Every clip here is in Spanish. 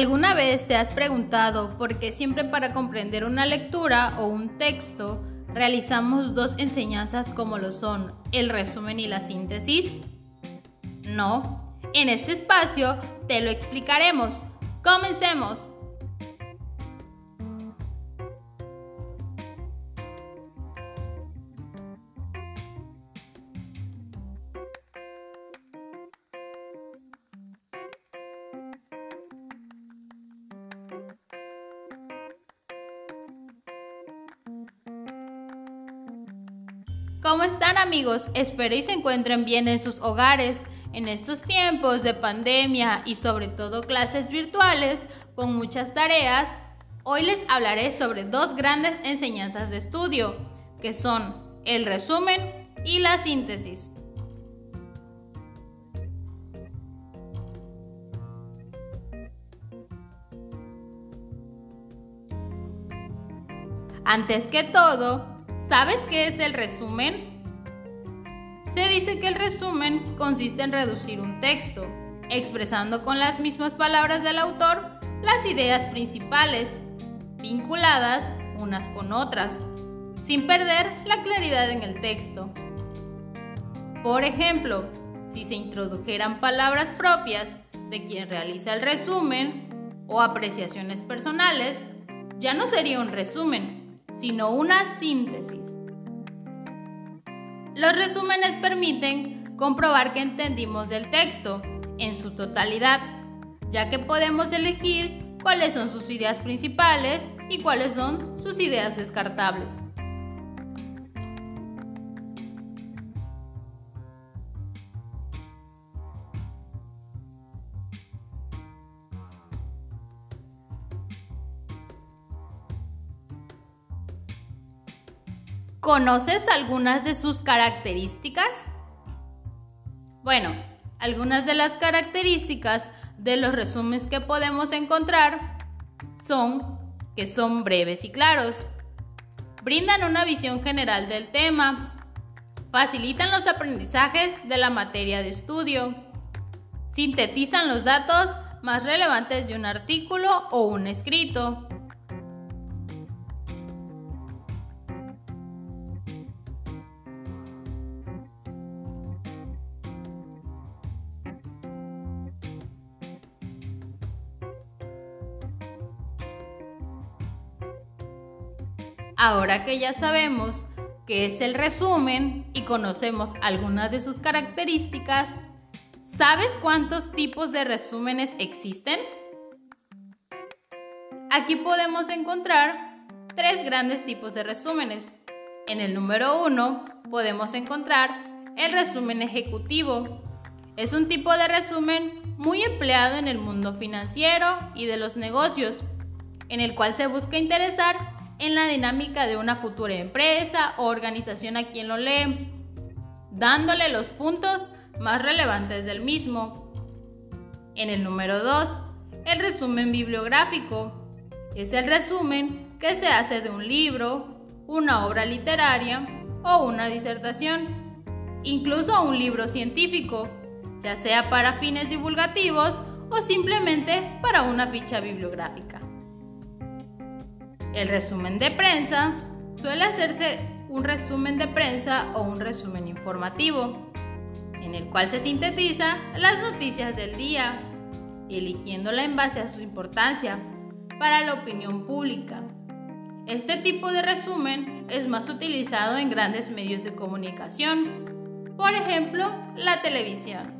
¿Alguna vez te has preguntado por qué siempre para comprender una lectura o un texto realizamos dos enseñanzas como lo son el resumen y la síntesis? No, en este espacio te lo explicaremos. Comencemos. ¿Cómo están amigos? Espero y se encuentren bien en sus hogares. En estos tiempos de pandemia y sobre todo clases virtuales con muchas tareas, hoy les hablaré sobre dos grandes enseñanzas de estudio, que son el resumen y la síntesis. Antes que todo, ¿Sabes qué es el resumen? Se dice que el resumen consiste en reducir un texto, expresando con las mismas palabras del autor las ideas principales, vinculadas unas con otras, sin perder la claridad en el texto. Por ejemplo, si se introdujeran palabras propias de quien realiza el resumen o apreciaciones personales, ya no sería un resumen, sino una síntesis. Los resúmenes permiten comprobar que entendimos el texto en su totalidad, ya que podemos elegir cuáles son sus ideas principales y cuáles son sus ideas descartables. ¿Conoces algunas de sus características? Bueno, algunas de las características de los resúmenes que podemos encontrar son que son breves y claros, brindan una visión general del tema, facilitan los aprendizajes de la materia de estudio, sintetizan los datos más relevantes de un artículo o un escrito, Ahora que ya sabemos qué es el resumen y conocemos algunas de sus características, ¿sabes cuántos tipos de resúmenes existen? Aquí podemos encontrar tres grandes tipos de resúmenes. En el número uno podemos encontrar el resumen ejecutivo. Es un tipo de resumen muy empleado en el mundo financiero y de los negocios, en el cual se busca interesar en la dinámica de una futura empresa o organización a quien lo lee, dándole los puntos más relevantes del mismo. En el número 2, el resumen bibliográfico. Es el resumen que se hace de un libro, una obra literaria o una disertación, incluso un libro científico, ya sea para fines divulgativos o simplemente para una ficha bibliográfica. El resumen de prensa suele hacerse un resumen de prensa o un resumen informativo, en el cual se sintetiza las noticias del día, eligiéndola en base a su importancia para la opinión pública. Este tipo de resumen es más utilizado en grandes medios de comunicación, por ejemplo, la televisión.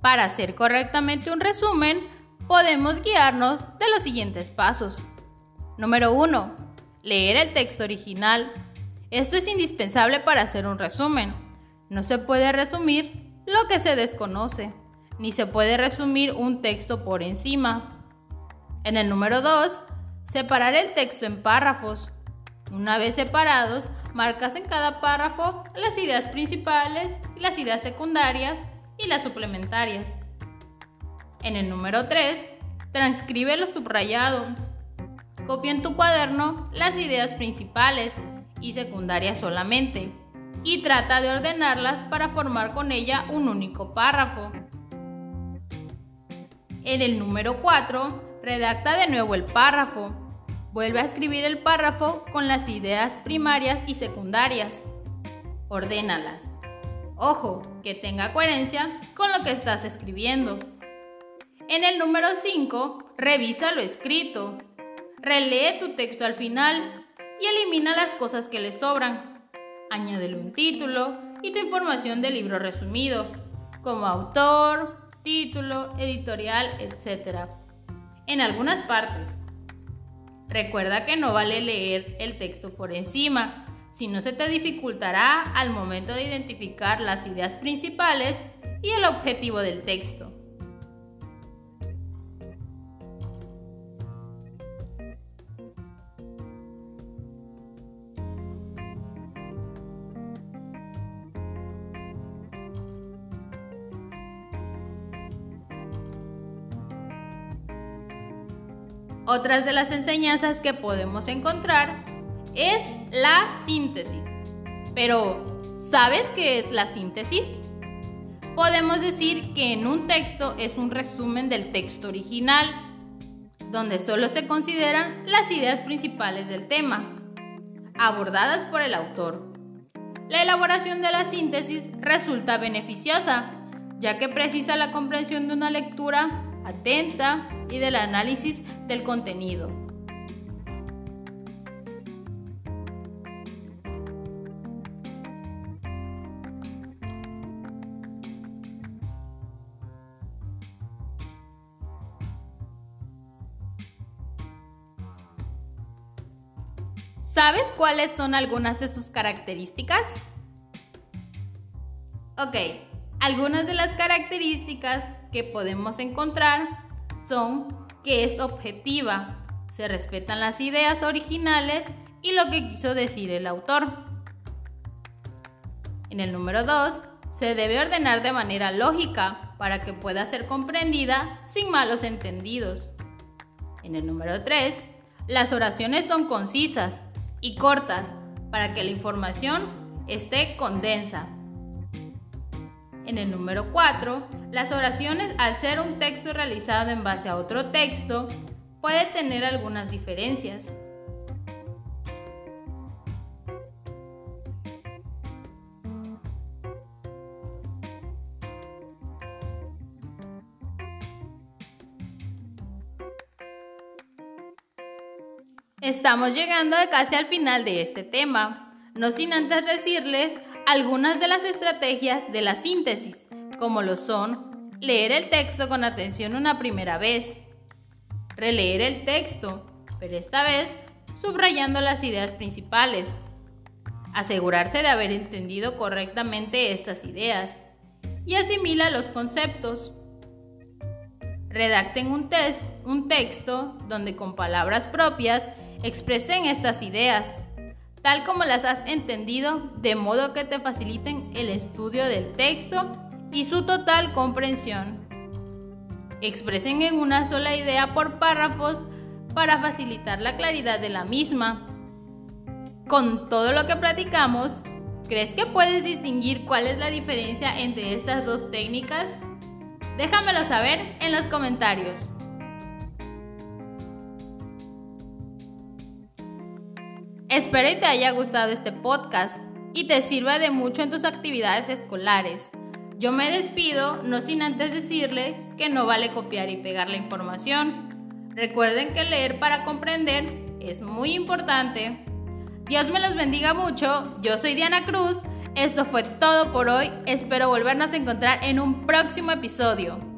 Para hacer correctamente un resumen, podemos guiarnos de los siguientes pasos. Número 1. Leer el texto original. Esto es indispensable para hacer un resumen. No se puede resumir lo que se desconoce, ni se puede resumir un texto por encima. En el número 2, separar el texto en párrafos. Una vez separados, marcas en cada párrafo las ideas principales y las ideas secundarias y las suplementarias. En el número 3, transcribe lo subrayado. Copia en tu cuaderno las ideas principales y secundarias solamente y trata de ordenarlas para formar con ella un único párrafo. En el número 4, redacta de nuevo el párrafo. Vuelve a escribir el párrafo con las ideas primarias y secundarias. Ordénalas. Ojo, que tenga coherencia con lo que estás escribiendo. En el número 5, revisa lo escrito. Relee tu texto al final y elimina las cosas que le sobran. Añádele un título y tu información del libro resumido, como autor, título, editorial, etc. En algunas partes. Recuerda que no vale leer el texto por encima, si no se te dificultará al momento de identificar las ideas principales y el objetivo del texto. Otras de las enseñanzas que podemos encontrar es la síntesis. Pero, ¿sabes qué es la síntesis? Podemos decir que en un texto es un resumen del texto original, donde solo se consideran las ideas principales del tema, abordadas por el autor. La elaboración de la síntesis resulta beneficiosa, ya que precisa la comprensión de una lectura atenta y del análisis del contenido. ¿Sabes cuáles son algunas de sus características? Ok, algunas de las características que podemos encontrar son que es objetiva, se respetan las ideas originales y lo que quiso decir el autor. En el número 2, se debe ordenar de manera lógica para que pueda ser comprendida sin malos entendidos. En el número 3, las oraciones son concisas y cortas para que la información esté condensa. En el número 4, las oraciones al ser un texto realizado en base a otro texto puede tener algunas diferencias. Estamos llegando casi al final de este tema, no sin antes decirles algunas de las estrategias de la síntesis, como lo son leer el texto con atención una primera vez, releer el texto, pero esta vez subrayando las ideas principales, asegurarse de haber entendido correctamente estas ideas y asimila los conceptos. Redacten un, un texto donde con palabras propias expresen estas ideas, tal como las has entendido, de modo que te faciliten el estudio del texto y su total comprensión. Expresen en una sola idea por párrafos para facilitar la claridad de la misma. Con todo lo que platicamos, ¿crees que puedes distinguir cuál es la diferencia entre estas dos técnicas? Déjamelo saber en los comentarios. Espero y te haya gustado este podcast y te sirva de mucho en tus actividades escolares. Yo me despido, no sin antes decirles que no vale copiar y pegar la información. Recuerden que leer para comprender es muy importante. Dios me los bendiga mucho. Yo soy Diana Cruz. Esto fue todo por hoy. Espero volvernos a encontrar en un próximo episodio.